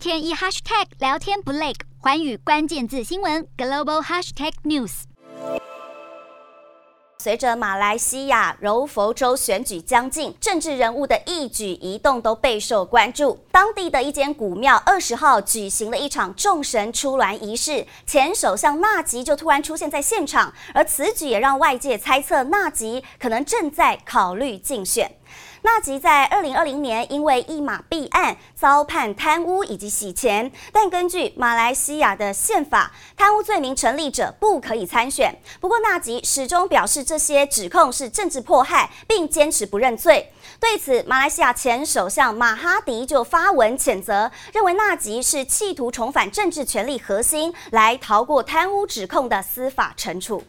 天一 hashtag 聊天不累，寰宇关键字新闻 global hashtag news。随着马来西亚柔佛州选举将近，政治人物的一举一动都备受关注。当地的一间古庙二十号举行了一场众神出銮仪式，前首相纳吉就突然出现在现场，而此举也让外界猜测纳吉可能正在考虑竞选。纳吉在二零二零年因为一马弊案遭判贪污以及洗钱，但根据马来西亚的宪法，贪污罪名成立者不可以参选。不过纳吉始终表示这些指控是政治迫害，并坚持不认罪。对此，马来西亚前首相马哈迪就发文谴责，认为纳吉是企图重返政治权力核心，来逃过贪污指控的司法惩处。